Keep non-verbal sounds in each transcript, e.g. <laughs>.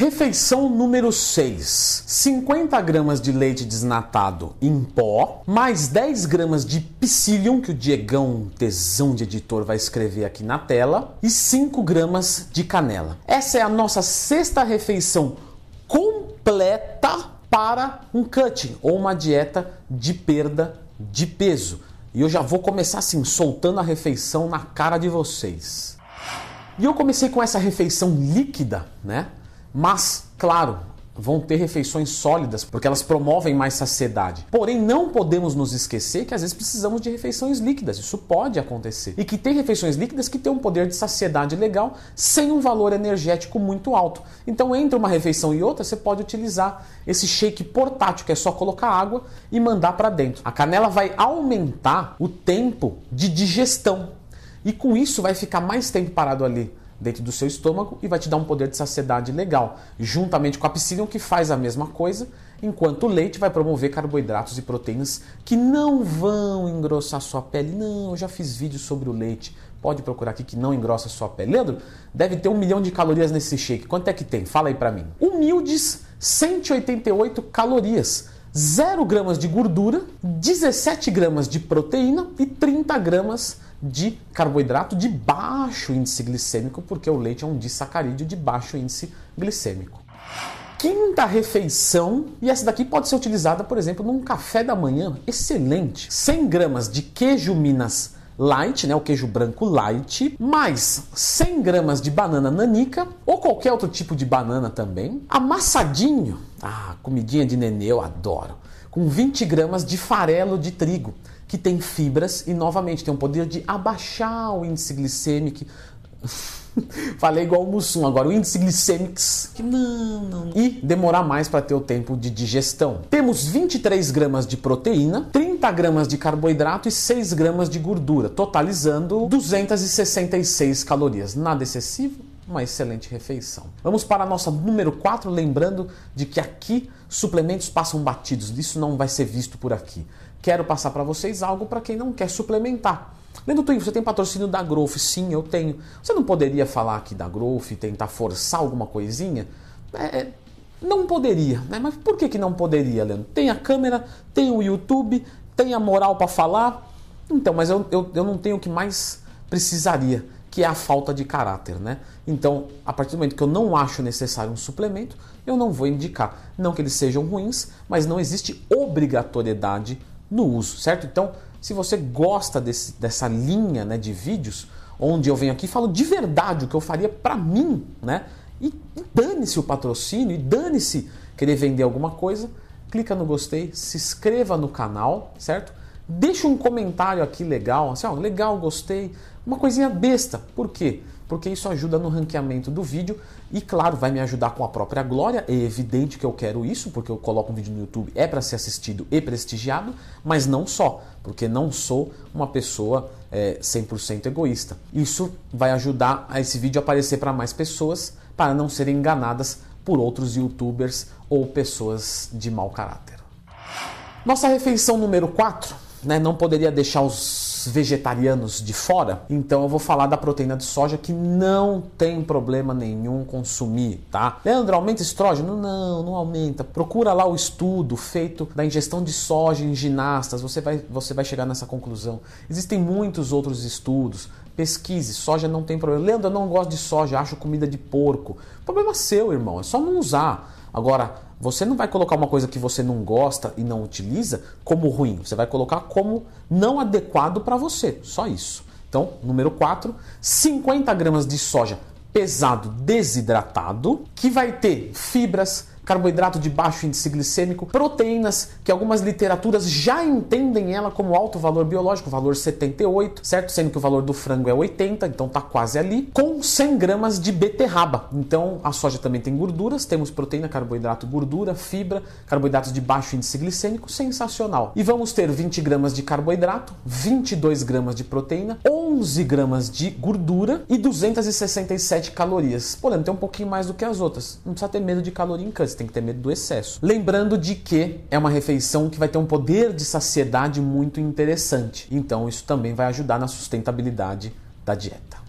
Refeição número 6: 50 gramas de leite desnatado em pó, mais 10 gramas de psyllium, que o Diegão, tesão de editor, vai escrever aqui na tela, e 5 gramas de canela. Essa é a nossa sexta refeição completa para um cut ou uma dieta de perda de peso. E eu já vou começar assim, soltando a refeição na cara de vocês. E eu comecei com essa refeição líquida, né? Mas, claro, vão ter refeições sólidas porque elas promovem mais saciedade. Porém, não podemos nos esquecer que às vezes precisamos de refeições líquidas. Isso pode acontecer. E que tem refeições líquidas que têm um poder de saciedade legal sem um valor energético muito alto. Então, entre uma refeição e outra, você pode utilizar esse shake portátil, que é só colocar água e mandar para dentro. A canela vai aumentar o tempo de digestão. E com isso vai ficar mais tempo parado ali dentro do seu estômago e vai te dar um poder de saciedade legal, juntamente com a psyllium que faz a mesma coisa, enquanto o leite vai promover carboidratos e proteínas que não vão engrossar sua pele. Não, eu já fiz vídeo sobre o leite. Pode procurar aqui que não engrossa sua pele. Leandro, deve ter um milhão de calorias nesse shake. Quanto é que tem? Fala aí para mim. Humildes 188 calorias. 0 gramas de gordura, 17 gramas de proteína e 30 gramas de carboidrato de baixo índice glicêmico, porque o leite é um disacarídeo de baixo índice glicêmico. Quinta refeição, e essa daqui pode ser utilizada, por exemplo, num café da manhã excelente. 100 gramas de queijo Minas light, né, o queijo branco light, mais 100 gramas de banana nanica ou qualquer outro tipo de banana também, amassadinho, ah, comidinha de nenê, eu adoro, com 20 gramas de farelo de trigo, que tem fibras e novamente tem o poder de abaixar o índice glicêmico. <laughs> Falei igual o Mussum, agora o índice glicêmico que não, não. E demorar mais para ter o tempo de digestão. Temos 23 gramas de proteína, 30 gramas de carboidrato e 6 gramas de gordura, totalizando 266 calorias. Nada excessivo, uma excelente refeição. Vamos para a nossa número 4, lembrando de que aqui suplementos passam batidos, isso não vai ser visto por aqui. Quero passar para vocês algo para quem não quer suplementar. Lendo Twin, você tem patrocínio da Growth? Sim, eu tenho. Você não poderia falar aqui da Growth e tentar forçar alguma coisinha? É, não poderia, né? Mas por que, que não poderia, Leandro? Tem a câmera, tem o YouTube, tem a moral para falar. Então, mas eu, eu, eu não tenho o que mais precisaria, que é a falta de caráter, né? Então, a partir do momento que eu não acho necessário um suplemento, eu não vou indicar. Não que eles sejam ruins, mas não existe obrigatoriedade no uso, certo? Então, se você gosta desse, dessa linha né, de vídeos, onde eu venho aqui e falo de verdade o que eu faria para mim, né? E, dane-se o patrocínio, e dane-se querer vender alguma coisa, clica no gostei, se inscreva no canal, certo? Deixa um comentário aqui legal, assim, ó, legal, gostei, uma coisinha besta. Por quê? Porque isso ajuda no ranqueamento do vídeo e, claro, vai me ajudar com a própria glória. É evidente que eu quero isso, porque eu coloco um vídeo no YouTube, é para ser assistido e prestigiado, mas não só, porque não sou uma pessoa é, 100% egoísta. Isso vai ajudar a esse vídeo aparecer para mais pessoas, para não serem enganadas por outros youtubers ou pessoas de mau caráter. Nossa refeição número 4, né, não poderia deixar os vegetarianos de fora, então eu vou falar da proteína de soja que não tem problema nenhum consumir, tá? Leandro, aumenta estrógeno? Não, não aumenta. Procura lá o estudo feito da ingestão de soja em ginastas, você vai, você vai chegar nessa conclusão. Existem muitos outros estudos. Pesquise, soja não tem problema. Leandro, eu não gosto de soja, acho comida de porco. Problema seu, irmão, é só não usar. Agora, você não vai colocar uma coisa que você não gosta e não utiliza como ruim. Você vai colocar como não adequado para você. Só isso. Então, número 4, 50 gramas de soja pesado desidratado, que vai ter fibras, carboidrato de baixo índice glicêmico, proteínas que algumas literaturas já entendem ela como alto valor biológico, valor 78, certo? Sendo que o valor do frango é 80, então tá quase ali, com 100 gramas de beterraba. Então a soja também tem gorduras, temos proteína, carboidrato, gordura, fibra, carboidratos de baixo índice glicêmico, sensacional. E vamos ter 20 gramas de carboidrato, 22 gramas de proteína, 11 gramas de gordura e 267 calorias. Pô, tem um pouquinho mais do que as outras. Não precisa ter medo de caloria em câncer tem que ter medo do excesso. Lembrando de que é uma refeição que vai ter um poder de saciedade muito interessante. Então isso também vai ajudar na sustentabilidade da dieta.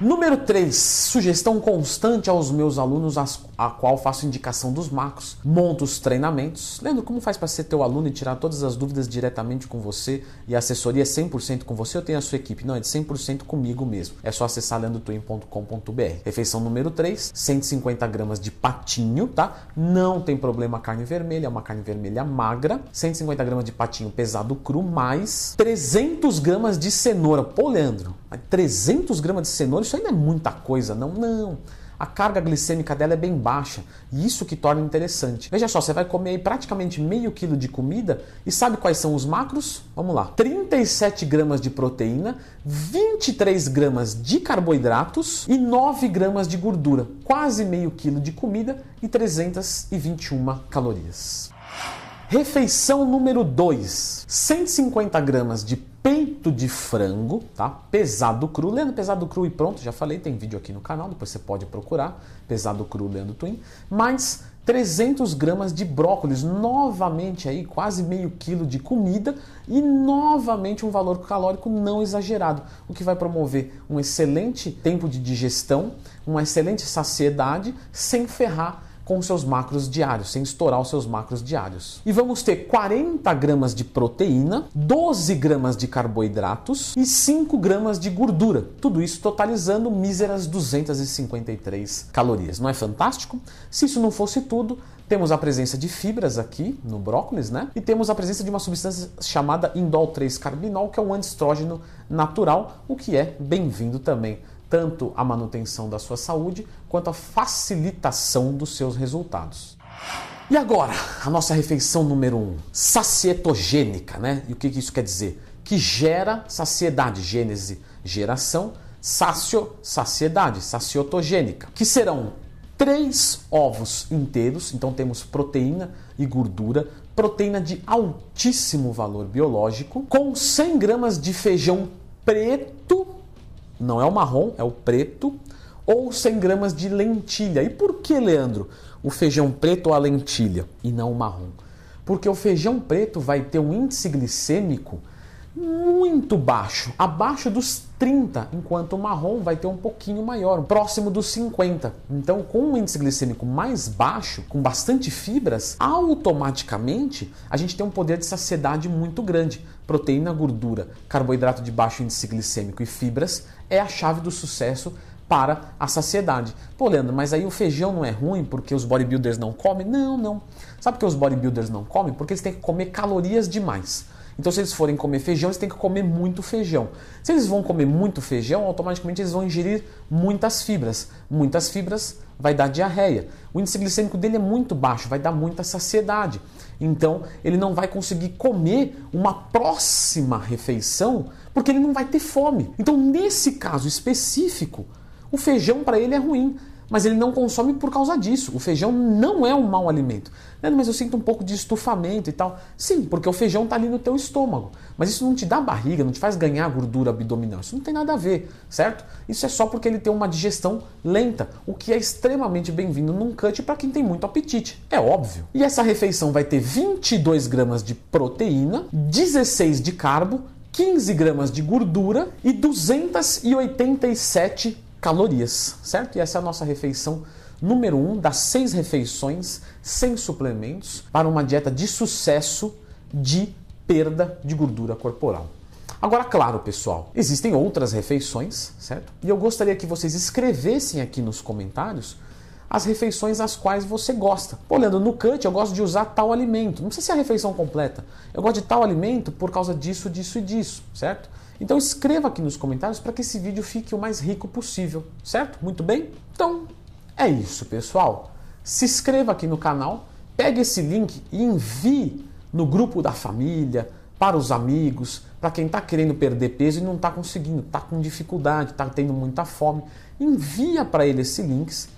Número 3, sugestão constante aos meus alunos, a qual faço indicação dos macros. Monto os treinamentos. Lembra como faz para ser teu aluno e tirar todas as dúvidas diretamente com você e a assessoria é 100% com você? Eu tenho a sua equipe. Não, é de 100% comigo mesmo. É só acessar leandrotwin.com.br. Refeição número 3, 150 gramas de patinho, tá? Não tem problema carne vermelha, é uma carne vermelha magra. 150 gramas de patinho pesado cru, mais 300 gramas de cenoura. Pô, Leandro, 300 gramas de cenoura, isso ainda é muita coisa, não? Não. A carga glicêmica dela é bem baixa e isso que torna interessante. Veja só, você vai comer praticamente meio quilo de comida e sabe quais são os macros? Vamos lá: 37 gramas de proteína, 23 gramas de carboidratos e 9 gramas de gordura. Quase meio quilo de comida e 321 calorias. Refeição número 2: 150 gramas de peito de frango, tá? Pesado cru, Leandro pesado cru e pronto, já falei, tem vídeo aqui no canal, depois você pode procurar, pesado cru Leandro Twin, mais 300 gramas de brócolis, novamente aí quase meio quilo de comida e novamente um valor calórico não exagerado, o que vai promover um excelente tempo de digestão, uma excelente saciedade, sem ferrar com seus macros diários, sem estourar os seus macros diários. E vamos ter 40 gramas de proteína, 12 gramas de carboidratos e 5 gramas de gordura. Tudo isso totalizando míseras 253 calorias. Não é fantástico? Se isso não fosse tudo, temos a presença de fibras aqui no brócolis, né? E temos a presença de uma substância chamada indol 3-carbinol, que é um antiestrógeno natural, o que é bem-vindo também tanto a manutenção da sua saúde quanto a facilitação dos seus resultados. E agora, a nossa refeição número 1, um, sacietogênica, né? E o que isso quer dizer? Que gera saciedade, gênese, geração, sacio, saciedade, saciotogênica, que serão três ovos inteiros, então temos proteína e gordura, proteína de altíssimo valor biológico, com 100 gramas de feijão preto não é o marrom, é o preto, ou 100 gramas de lentilha. E por que, Leandro, o feijão preto ou a lentilha e não o marrom? Porque o feijão preto vai ter um índice glicêmico muito baixo, abaixo dos 30, enquanto o marrom vai ter um pouquinho maior, próximo dos 50. Então, com um índice glicêmico mais baixo, com bastante fibras, automaticamente a gente tem um poder de saciedade muito grande. Proteína, gordura, carboidrato de baixo índice glicêmico e fibras é a chave do sucesso para a saciedade. Pô, Leandro, mas aí o feijão não é ruim porque os bodybuilders não comem? Não, não. Sabe por que os bodybuilders não comem? Porque eles têm que comer calorias demais. Então, se eles forem comer feijão, eles têm que comer muito feijão. Se eles vão comer muito feijão, automaticamente eles vão ingerir muitas fibras. Muitas fibras vai dar diarreia. O índice glicêmico dele é muito baixo, vai dar muita saciedade. Então, ele não vai conseguir comer uma próxima refeição porque ele não vai ter fome. Então, nesse caso específico, o feijão para ele é ruim mas ele não consome por causa disso. O feijão não é um mau alimento. Mas eu sinto um pouco de estufamento e tal. Sim, porque o feijão está ali no teu estômago. Mas isso não te dá barriga, não te faz ganhar gordura abdominal. Isso não tem nada a ver, certo? Isso é só porque ele tem uma digestão lenta, o que é extremamente bem-vindo num cut para quem tem muito apetite. É óbvio. E essa refeição vai ter 22 gramas de proteína, 16 de carbo, 15 gramas de gordura e 287 calorias, certo? E essa é a nossa refeição número um das seis refeições sem suplementos para uma dieta de sucesso de perda de gordura corporal. Agora, claro, pessoal, existem outras refeições, certo? E eu gostaria que vocês escrevessem aqui nos comentários as refeições às quais você gosta. Pô, Leandro, no cut eu gosto de usar tal alimento. Não precisa ser a refeição completa. Eu gosto de tal alimento por causa disso, disso e disso, certo? Então escreva aqui nos comentários para que esse vídeo fique o mais rico possível, certo? Muito bem? Então é isso, pessoal. Se inscreva aqui no canal, pegue esse link e envie no grupo da família, para os amigos, para quem está querendo perder peso e não está conseguindo, está com dificuldade, está tendo muita fome. Envia para ele esse links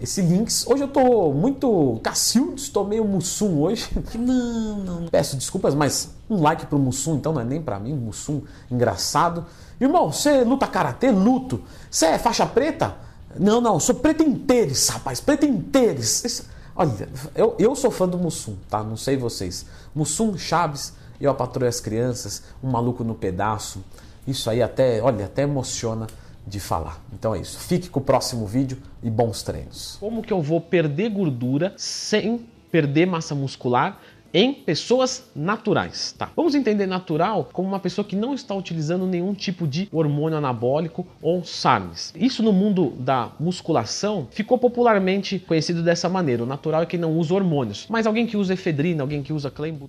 esse links. Hoje eu tô muito cacildo, estou meio mussum hoje. Não, não. Peço desculpas, mas um like pro mussum, então não é nem para mim, mussum engraçado. Irmão, você luta karatê? Luto. Você é faixa preta? Não, não, sou preta inteiros, rapaz, preta inteiros. Olha, eu, eu sou fã do Mussum, tá? Não sei vocês. Mussum, Chaves, Eu a Patroa as Crianças, Um Maluco no Pedaço. Isso aí até, olha, até emociona de falar. Então é isso. Fique com o próximo vídeo e bons treinos. Como que eu vou perder gordura sem perder massa muscular em pessoas naturais, tá? Vamos entender natural como uma pessoa que não está utilizando nenhum tipo de hormônio anabólico ou SARMs. Isso no mundo da musculação ficou popularmente conhecido dessa maneira. O natural é quem não usa hormônios, mas alguém que usa efedrina, alguém que usa clenbuterol